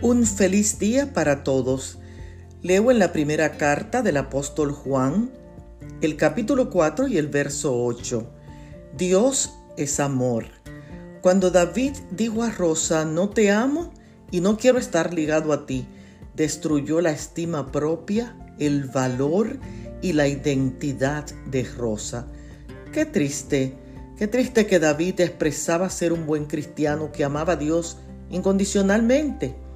Un feliz día para todos. Leo en la primera carta del apóstol Juan, el capítulo 4 y el verso 8. Dios es amor. Cuando David dijo a Rosa, no te amo y no quiero estar ligado a ti, destruyó la estima propia, el valor y la identidad de Rosa. Qué triste, qué triste que David expresaba ser un buen cristiano que amaba a Dios incondicionalmente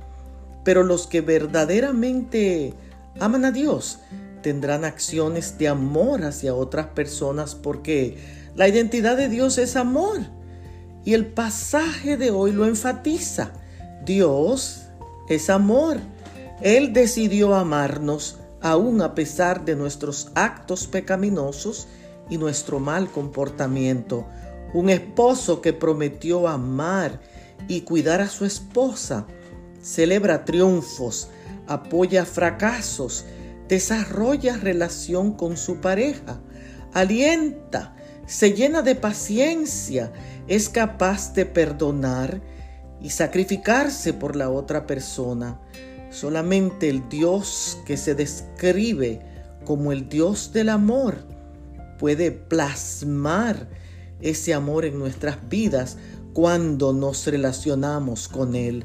pero los que verdaderamente aman a Dios tendrán acciones de amor hacia otras personas porque la identidad de Dios es amor. Y el pasaje de hoy lo enfatiza. Dios es amor. Él decidió amarnos aún a pesar de nuestros actos pecaminosos y nuestro mal comportamiento. Un esposo que prometió amar y cuidar a su esposa celebra triunfos, apoya fracasos, desarrolla relación con su pareja, alienta, se llena de paciencia, es capaz de perdonar y sacrificarse por la otra persona. Solamente el Dios que se describe como el Dios del amor puede plasmar ese amor en nuestras vidas cuando nos relacionamos con Él.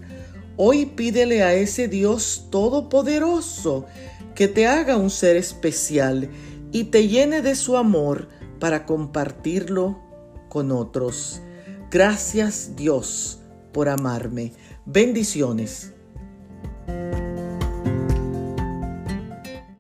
Hoy pídele a ese Dios todopoderoso que te haga un ser especial y te llene de su amor para compartirlo con otros. Gracias Dios por amarme. Bendiciones.